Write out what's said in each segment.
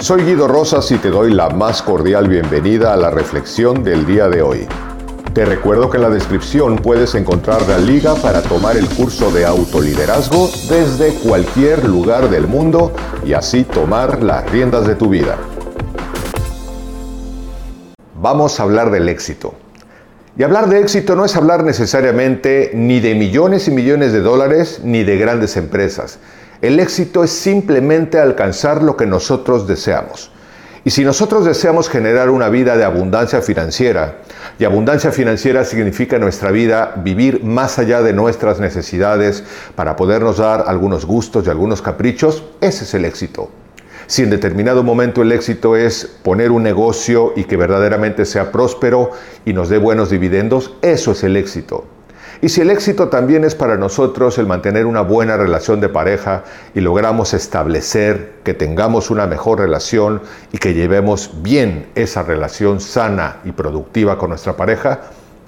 Soy Guido Rosas y te doy la más cordial bienvenida a la reflexión del día de hoy. Te recuerdo que en la descripción puedes encontrar la liga para tomar el curso de autoliderazgo desde cualquier lugar del mundo y así tomar las riendas de tu vida. Vamos a hablar del éxito. Y hablar de éxito no es hablar necesariamente ni de millones y millones de dólares ni de grandes empresas. El éxito es simplemente alcanzar lo que nosotros deseamos. Y si nosotros deseamos generar una vida de abundancia financiera, y abundancia financiera significa en nuestra vida vivir más allá de nuestras necesidades para podernos dar algunos gustos y algunos caprichos, ese es el éxito. Si en determinado momento el éxito es poner un negocio y que verdaderamente sea próspero y nos dé buenos dividendos, eso es el éxito. Y si el éxito también es para nosotros el mantener una buena relación de pareja y logramos establecer que tengamos una mejor relación y que llevemos bien esa relación sana y productiva con nuestra pareja,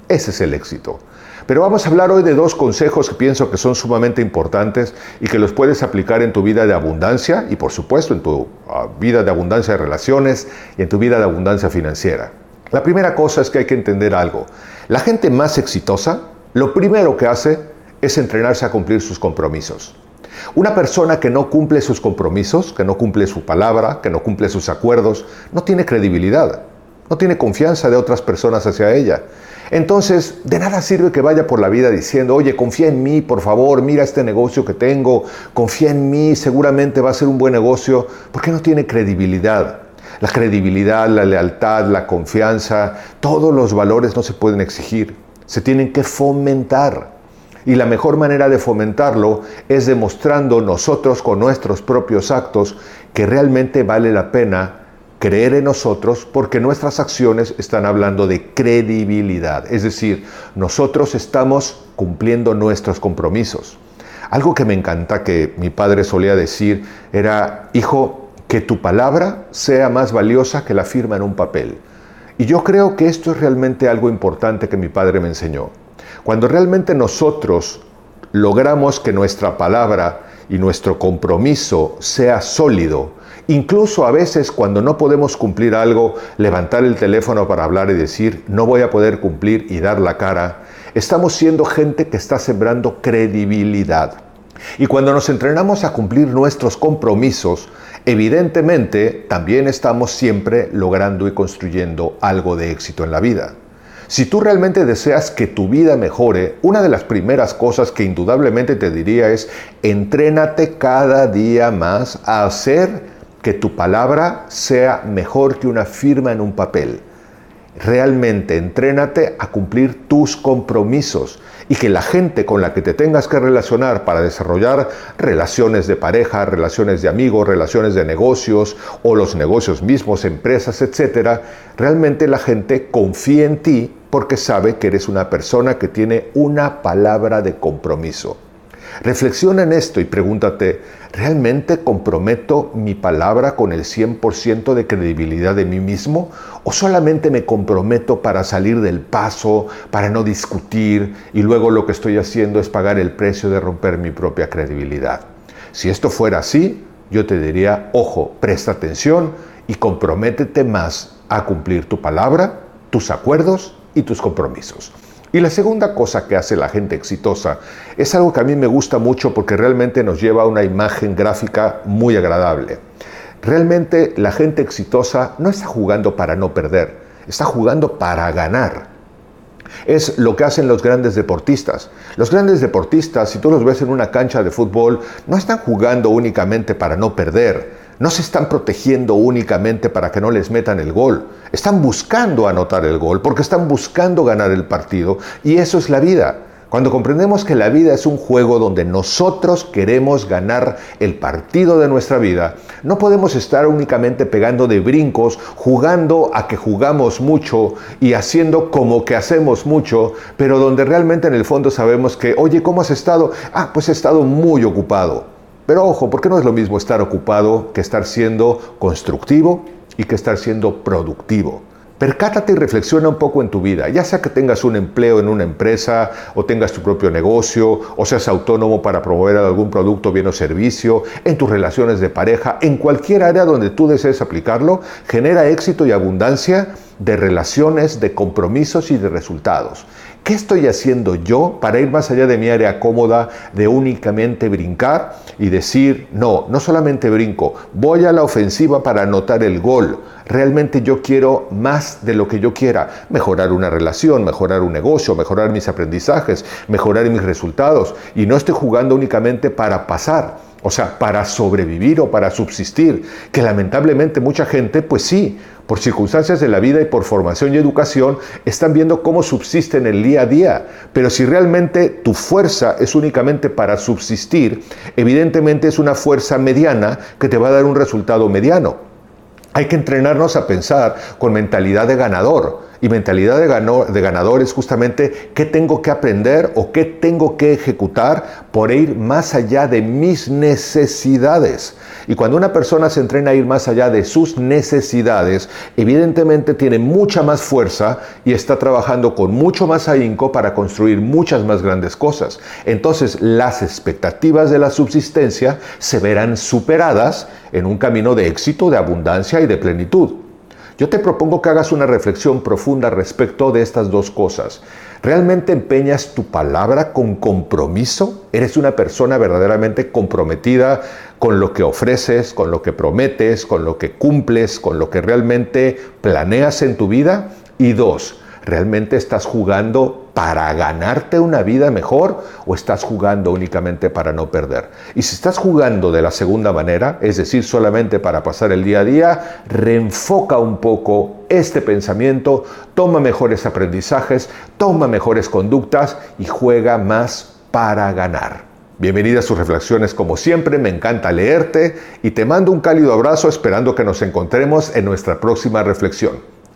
ese es el éxito. Pero vamos a hablar hoy de dos consejos que pienso que son sumamente importantes y que los puedes aplicar en tu vida de abundancia y por supuesto en tu ah, vida de abundancia de relaciones y en tu vida de abundancia financiera. La primera cosa es que hay que entender algo. La gente más exitosa lo primero que hace es entrenarse a cumplir sus compromisos. Una persona que no cumple sus compromisos, que no cumple su palabra, que no cumple sus acuerdos, no tiene credibilidad, no tiene confianza de otras personas hacia ella. Entonces, de nada sirve que vaya por la vida diciendo, oye, confía en mí, por favor, mira este negocio que tengo, confía en mí, seguramente va a ser un buen negocio, porque no tiene credibilidad. La credibilidad, la lealtad, la confianza, todos los valores no se pueden exigir se tienen que fomentar. Y la mejor manera de fomentarlo es demostrando nosotros con nuestros propios actos que realmente vale la pena creer en nosotros porque nuestras acciones están hablando de credibilidad. Es decir, nosotros estamos cumpliendo nuestros compromisos. Algo que me encanta que mi padre solía decir era, hijo, que tu palabra sea más valiosa que la firma en un papel. Y yo creo que esto es realmente algo importante que mi padre me enseñó. Cuando realmente nosotros logramos que nuestra palabra y nuestro compromiso sea sólido, incluso a veces cuando no podemos cumplir algo, levantar el teléfono para hablar y decir, no voy a poder cumplir y dar la cara, estamos siendo gente que está sembrando credibilidad. Y cuando nos entrenamos a cumplir nuestros compromisos, evidentemente también estamos siempre logrando y construyendo algo de éxito en la vida. Si tú realmente deseas que tu vida mejore, una de las primeras cosas que indudablemente te diría es, entrénate cada día más a hacer que tu palabra sea mejor que una firma en un papel. Realmente entrénate a cumplir tus compromisos y que la gente con la que te tengas que relacionar para desarrollar relaciones de pareja, relaciones de amigos, relaciones de negocios o los negocios mismos, empresas, etcétera, realmente la gente confía en ti porque sabe que eres una persona que tiene una palabra de compromiso. Reflexiona en esto y pregúntate, ¿realmente comprometo mi palabra con el 100% de credibilidad de mí mismo? ¿O solamente me comprometo para salir del paso, para no discutir y luego lo que estoy haciendo es pagar el precio de romper mi propia credibilidad? Si esto fuera así, yo te diría, ojo, presta atención y comprométete más a cumplir tu palabra, tus acuerdos y tus compromisos. Y la segunda cosa que hace la gente exitosa es algo que a mí me gusta mucho porque realmente nos lleva a una imagen gráfica muy agradable. Realmente la gente exitosa no está jugando para no perder, está jugando para ganar. Es lo que hacen los grandes deportistas. Los grandes deportistas, si tú los ves en una cancha de fútbol, no están jugando únicamente para no perder, no se están protegiendo únicamente para que no les metan el gol. Están buscando anotar el gol porque están buscando ganar el partido y eso es la vida. Cuando comprendemos que la vida es un juego donde nosotros queremos ganar el partido de nuestra vida, no podemos estar únicamente pegando de brincos, jugando a que jugamos mucho y haciendo como que hacemos mucho, pero donde realmente en el fondo sabemos que, oye, ¿cómo has estado? Ah, pues he estado muy ocupado. Pero ojo, porque no es lo mismo estar ocupado que estar siendo constructivo y que estar siendo productivo. Percátate y reflexiona un poco en tu vida, ya sea que tengas un empleo en una empresa o tengas tu propio negocio o seas autónomo para promover algún producto, bien o servicio, en tus relaciones de pareja, en cualquier área donde tú desees aplicarlo, genera éxito y abundancia de relaciones, de compromisos y de resultados. ¿Qué estoy haciendo yo para ir más allá de mi área cómoda de únicamente brincar y decir, no, no solamente brinco, voy a la ofensiva para anotar el gol? Realmente yo quiero más de lo que yo quiera, mejorar una relación, mejorar un negocio, mejorar mis aprendizajes, mejorar mis resultados. Y no estoy jugando únicamente para pasar o sea, para sobrevivir o para subsistir, que lamentablemente mucha gente, pues sí, por circunstancias de la vida y por formación y educación, están viendo cómo subsisten el día a día. Pero si realmente tu fuerza es únicamente para subsistir, evidentemente es una fuerza mediana que te va a dar un resultado mediano. Hay que entrenarnos a pensar con mentalidad de ganador. Y mentalidad de, ganador es justamente qué tengo que aprender o qué tengo que ejecutar por ir más allá de mis necesidades. Y cuando una persona se entrena a ir más allá de sus necesidades, evidentemente tiene mucha más fuerza y está trabajando con mucho más ahínco para construir muchas más grandes cosas. Entonces las expectativas de la subsistencia se verán superadas en un camino de éxito, de abundancia y de plenitud. Yo te propongo que hagas una reflexión profunda respecto de estas dos cosas. ¿Realmente empeñas tu palabra con compromiso? ¿Eres una persona verdaderamente comprometida con lo que ofreces, con lo que prometes, con lo que cumples, con lo que realmente planeas en tu vida? Y dos, ¿realmente estás jugando para ganarte una vida mejor o estás jugando únicamente para no perder? Y si estás jugando de la segunda manera, es decir, solamente para pasar el día a día, reenfoca un poco este pensamiento, toma mejores aprendizajes, toma mejores conductas y juega más para ganar. Bienvenida a sus reflexiones como siempre, me encanta leerte y te mando un cálido abrazo esperando que nos encontremos en nuestra próxima reflexión.